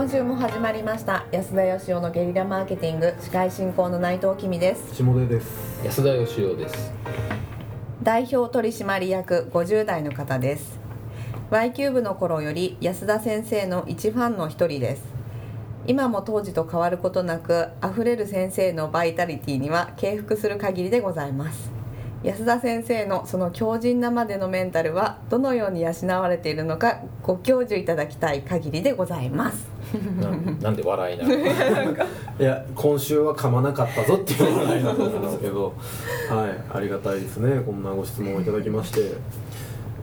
今週も始まりました。安田義雄のゲリラマーケティング。司会進行の内藤君です。下出です。安田義雄です。代表取締役50代の方です。Y キューブの頃より安田先生の一ファンの一人です。今も当時と変わることなく溢れる先生のバイタリティには敬服する限りでございます。安田先生のその強靭なまでのメンタルはどのように養われているのかご教授いただきたい限りでございますななんで笑いながら いや今週は噛まなかったぞっていう笑いだと思うんですけどはいありがたいですね。こんなご質問をいただきまして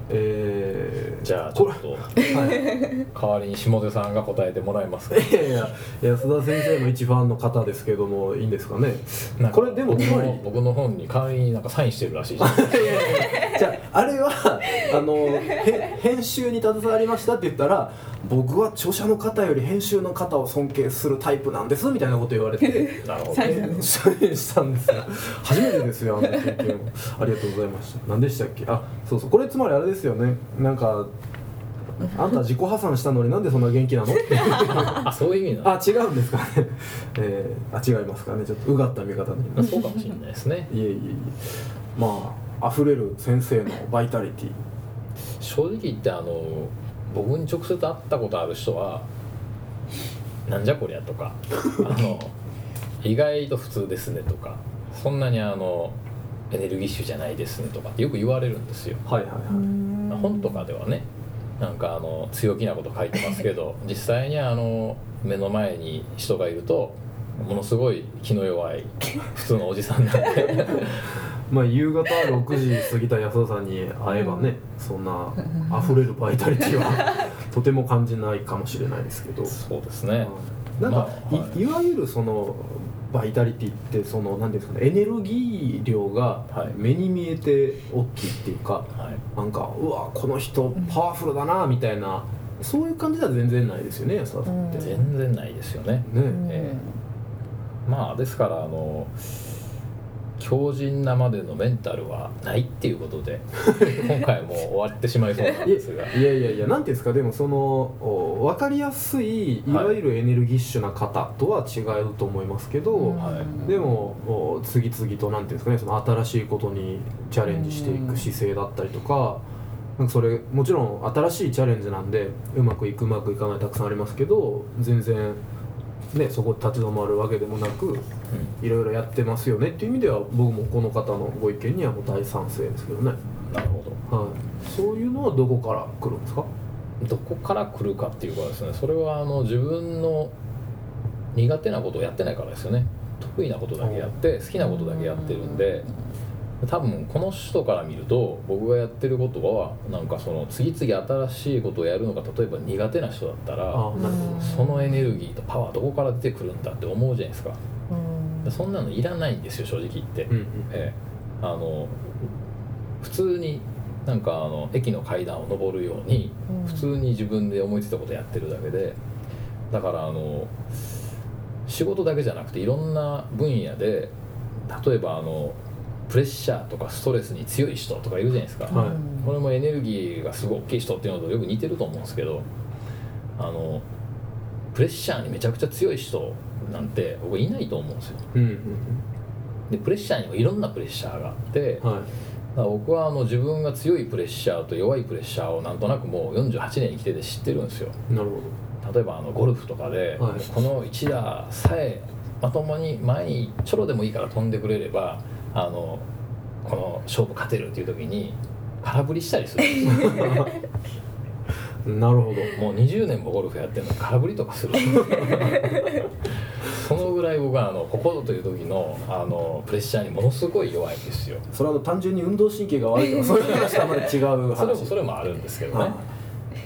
えー、じゃあちょっとはい。代わりに下出さんが答えてもらえますか？いやいや安田先生の一ファンの方ですけどもいいんですかね？これでも僕つまりの僕の本に代わりになんかサインしてるらしいじゃ じゃああれはあのへ編集に携わりましたって言ったら僕は著者の方より編集の方を尊敬するタイプなんですみたいなこと言われて なるほどね。サイン。したんですよ。初めてですよあの経験ありがとうございました。何でしたっけ？あそうそう。これつまりあれですよね。なんかあんた自己破産したのになんでそんな元気なの？っ てあそういう意味なの？あ違うんですかね、えー、あ違いますかね。ちょっとうがった見方にそうかもしれないですね。いえいえいえ。まあ溢れる先生のバイタリティ。正直言ってあの僕に直接会ったことある人は「なんじゃこりゃ」とか。あの「意外と普通ですね」とか「そんなにあのエネルギッシュじゃないですね」とかってよく言われるんですよ。はいはいはい。本とかではねなんかあの強気なこと書いてますけど 実際にあの目の前に人がいるとものすごい気の弱い普通のおじさんなんで。まあ夕方6時過ぎた安田さんに会えばね、そんな溢れるバイタリティは とても感じないかもしれないですけど、そうですね。なんか、まあはい。い、いわゆるそのバイタリティってその何ですかねエネルギー量がはい。目に見えて大きいっていうか、はい。なんかうわこの人パワフルだなみたいなそういう感じでは全然ないですよね安田さんって、うん。ね全然ないですよね。うんえ。まあですからあの強靭なまでのメンタルはないっていうことで今回もう終わってしまいそうなんいですが。や いやいやいやなんていうんですかでもそのお分かりやすいいわゆるエネルギッシュな方とは違うと思いますけど、はい。でもお次々となんていうんですかねその新しいことにチャレンジしていく姿勢だったりとか,、なんかそれもちろん新しいチャレンジなんでうまくいくうまくいかないたくさんありますけど全然ねそこで立ち止まるわけでもなくいろいろやってますよね。っていう意味では僕もこの方のご意見にはもう大賛成ですけどね、なるほど。はい、そういうのはどこから来るんですか？どこから来るかっていうかですねそれはあの自分の苦手なことをやってないからですよね。得意なことだけやって好きなことだけやってるんで多分この人から見ると僕がやってることはなんかその次々新しいことをやるのが例えば苦手な人だったらそのエネルギーとパワーどこから出てくるんだって思うじゃないですか。うん。そんなのいらないんですよ正直言って、うんうん。ええ。あの普通になんかあの駅の階段を上るようにうん。普通に自分で思いついたことやってるだけでだからあの仕事だけじゃなくていろんな分野で例えばあのプレッシャーとかストレスに強い人とかいるじゃないですか、はい。これもエネルギーがすごい大きい人っていうのとよく似てると思うんですけどあのプレッシャーにめちゃくちゃ強い人なんて僕いないと思うんですよ。うんうんでプレッシャーにもいろんなプレッシャーがあって、うんはい僕はあの自分が強いプレッシャーと弱いプレッシャーをなんとなくもう48年生きてて知ってるんですよ。なるほ例えばあのゴルフとかで、はい。この一打さえまともに前にちょろでもいいから飛んでくれればあのこの勝負勝てるっていう時に空振りしたりする。なるほど。もう20年もゴルフやってるのに空振りとかする。そのぐらい僕はあのここぞという時のあのプレッシャーにものすごい弱いんですよ。それは単純に運動神経が悪いとかそういう話とはまた違う話。それもそれもあるんですけどね、はい。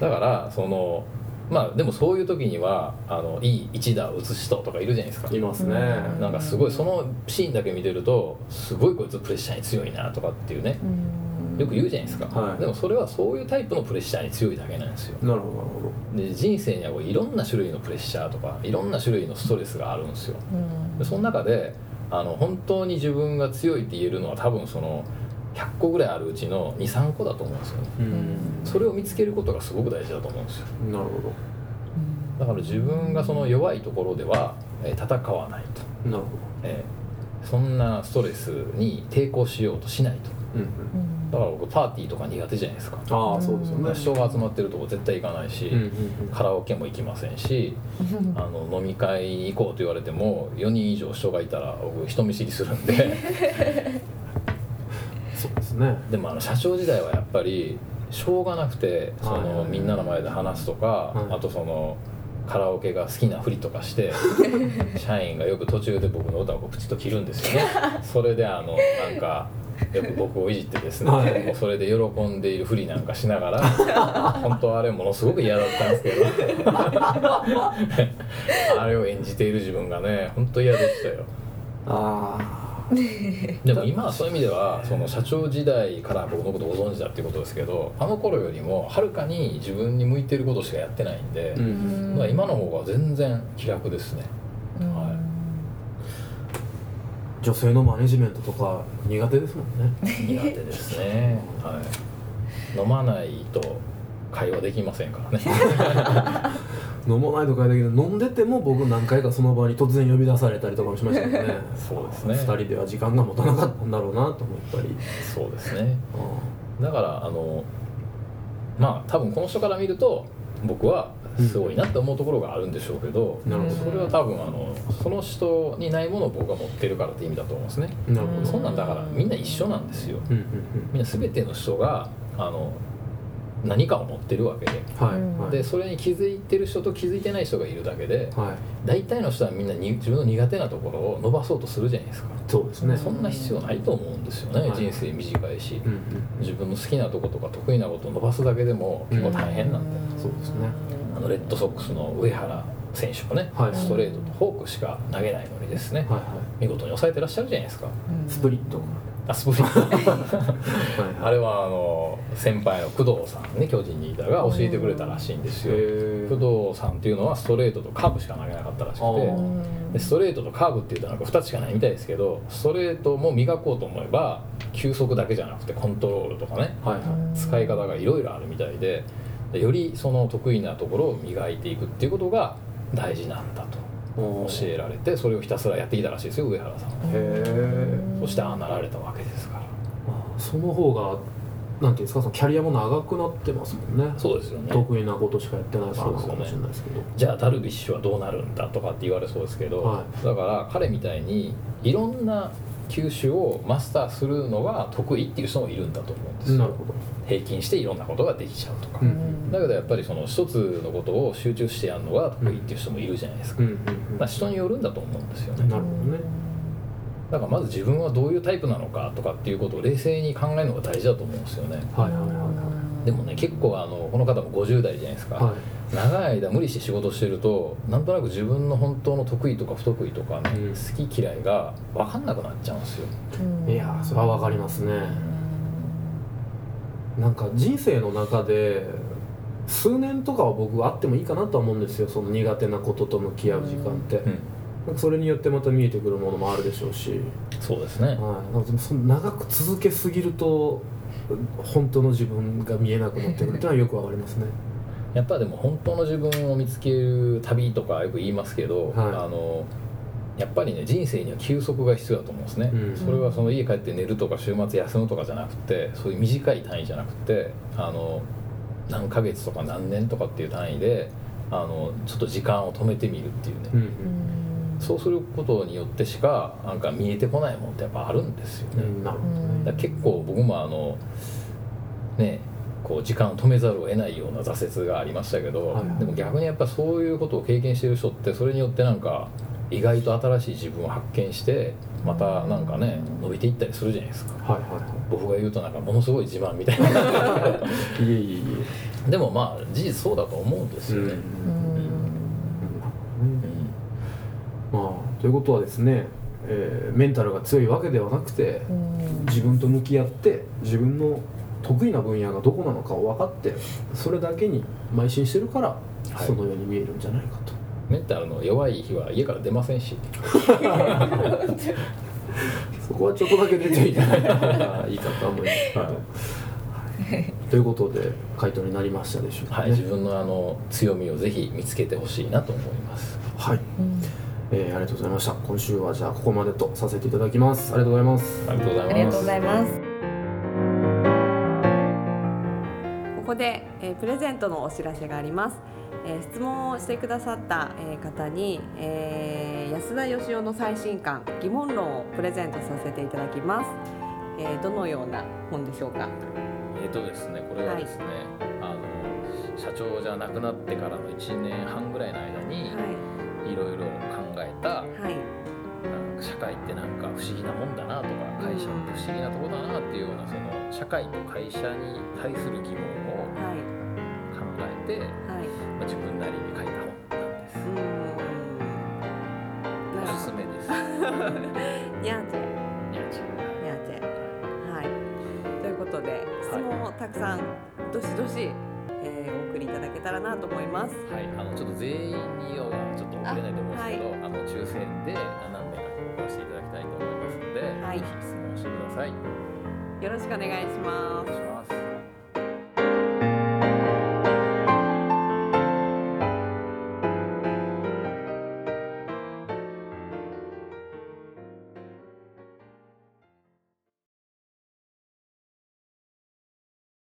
だからそのまあでもそういう時にはあのいい一打を打つ人とかいるじゃないですか。いますね。うん。なんかすごいそのシーンだけ見てるとすごいこいつプレッシャーに強いなとかっていうね。うん。よく言うじゃないですか、はい。でもそれはそういうタイプのプレッシャーに強いだけなんですよ。なるほどなるほで人生にはこういろんな種類のプレッシャーとかいろんな種類のストレスがあるんですよ。うん。でその中であの本当に自分が強いって言えるのは多分その100個ぐらいあるうちの23個だと思うんですよね。どううん。それを見つけることがすごく大事だと思うんですよ。なるほだから自分がその弱いところでは、えー戦わないと、なるほえーそんなストレスに抵抗しようとしないと。どうん。だから僕パーティーとか苦手じゃないですか。ああそうですよね。人が集まってるとこ絶対行かないし、うんうんうん。カラオケも行きませんし あの飲み会に行こうと言われても4人以上人がいたら僕人見知りするんで ですね。でもあの社長時代はやっぱりしょうがなくてそはい。のみんなの前で話すとか、はい。あとそのカラオケが好きなふりとかして 社員がよく途中で僕の歌をプチッと切るんですよね。それであのなんかよく僕をいじってですね、はい。もうそれで喜んでいるふりなんかしながら本当はあれものすごく嫌だったんですけど。あれを演じている自分がね本当嫌でしたよ。ああ でも今はそういう意味ではその社長時代から僕のことをご存知だっていうことですけどあの頃よりもはるかに自分に向いてることしかやってないんで、うん。まあ今の方が全然気楽ですね。は女性のマネジメントとか苦手ですもんね。苦手ですね。はい。飲まないと会話できませんからね 飲まないとかだけど飲んでても僕何回かその場に突然呼び出されたりとかもしましたけどね。そうですね。2人では時間が持たなかったんだろうなと思ったり。そうですね。あだからあのまあ多分この人から見ると僕はすごいなって思うところがあるんでしょうけど、なるほど。それは多分あのその人にないものを僕が持ってるからって意味だと思うんですね。あなるほど。そんなんだからみんな一緒なんですよ。うんうん。みんな全ての人があの何かを持ってるわけで。うん。はい。でそれに気づいてる人と気づいてない人がいるだけではい。大体の人はみんなに自分の苦手なところを伸ばそうとするじゃないですか。そうですね。そんな必要ないと思うんですよね、はい。人生短いし。うんうん自分の好きなとことか得意なことを伸ばすだけでも結構大変なんで、そうですね。あのレッドソックスの上原選手もね、はい。ストレートとフォークしか投げないのにですね、はいは見事に抑えてらっしゃるじゃないですか。いスプリットあスプリットはい。あれはあの先輩の工藤さんね巨人にいたが教えてくれたらしいんですよ。へ工藤さんっていうのはストレートとカーブしか投げなかったらしくあてストレートとカーブっていうとなんか2つしかないみたいですけどストレートも磨こうと思えば球速だけじゃなくてコントロールとかねはいはい。使い方がいろいろあるみたいででよりその得意なところを磨いていくっていうことが大事なんだと。お教えられてそれをひたすらやってきたらしいですよ上原さんは。へえそしてああなられたわけですから。その方がなんていうんですかそのキャリアも長くなってますもんね。そうですよね。得意なことしかやってないからなのかもそうですよねしれないですけどじゃあダルビッシュはどうなるんだとかって言われそうですけど、はだから彼みたいにいろんな球種をマスターするのが得意っていう人もいるんだと思うんですよ。平均していろんなことができちゃうとか、うんだけどやっぱりその一つのことを集中してやるのが得意っていう人もいるじゃないですか、まあ、人によるんだと思うんですよね。なるほどね。だからまず自分はどういうタイプなのかとかっていうことを冷静に考えるのが大事だと思うんですよね。はいはいはいでもね結構あのこの方も50代じゃないですか、はい。はい長い間無理して仕事してるとなんとなく自分の本当の得意とか不得意とかね、うん。好き嫌いが分かんなくなっちゃうんですよ。いやーそれはわかりますね。なんか人生の中で数年とかは僕はあってもいいかなとは思うんですよ。その苦手なことと向き合う時間って、うん。なんかそれによってまた見えてくるものもあるでしょうし、そうですね。はい、なんかでもその長く続けすぎると本当の自分が見えなくなってくるっていうのはよくわかりますね。やっぱでも本当の自分を見つける旅とかよく言いますけど、はい。あのやっぱりね人生には休息が必要だと思うんですね、うん。それはその家帰って寝るとか週末休むとかじゃなくてそういう短い単位じゃなくてあの何ヶ月とか何年とかっていう単位であのちょっと時間を止めてみるっていうね、うんそうすることによってしかなんか見えてこないものってやっぱあるんですよね、うん。なるほどね。だから結構僕もあのねこう時間を止めざるを得ないような挫折がありましたけど、はいでも逆にやっぱそういうことを経験してる人ってそれによってなんか意外と新しい自分を発見してまたなんかね伸びていったりするじゃないですか。はいはいは僕が言うとなんかものすごい自慢みたいな。い いえいえいえ。でもまあ事実そうだと思うんですよね、まあということはですね、えーメンタルが強いわけではなくて自分と向き合って自分の得意な分野がどこなのかを分かってそれだけに邁進してるから、はい。そのように見えるんじゃないかと。メンタルの弱い日は家から出ませんし。そこはちょっとだけ出ていただいた方がいいかと思いますけど、はい。ということで回答になりましたでしょうか、ね、はい、自分のあの強みをぜひ見つけてほしいなと思います。はい、えーありがとうございました。今週はじゃあここまでとさせていただきます。ありがとうございます。ありがとうございます。ありがとうございますここで、えープレゼントのお知らせがあります、えー質問をしてくださった、えー方に、えー安田義雄の最新刊疑問論をプレゼントさせていただきます、えーどのような本でしょうか？えっ、とですねこれはですね、あの社長じゃなくなってからの1年半ぐらいの間にはいろいろ考えたいはい。なんか社会ってなんか不思議なもんだなとか会社って不思議なとこだなっていうようなその社会と会社に対する疑問をはい。考えて、はい。まあ、自分なりに書いた本なんです。おすすめです。どにゃーちゃはい。ということで質問をたくさん。どしどし、けたらなと思いますはい、あのちょっと全員にはちょっと送れないと思うんですけど、あ,、の抽選で何名か送らせていただきたいと思いますので、はいぜひ質問してください。よろしくお願いします。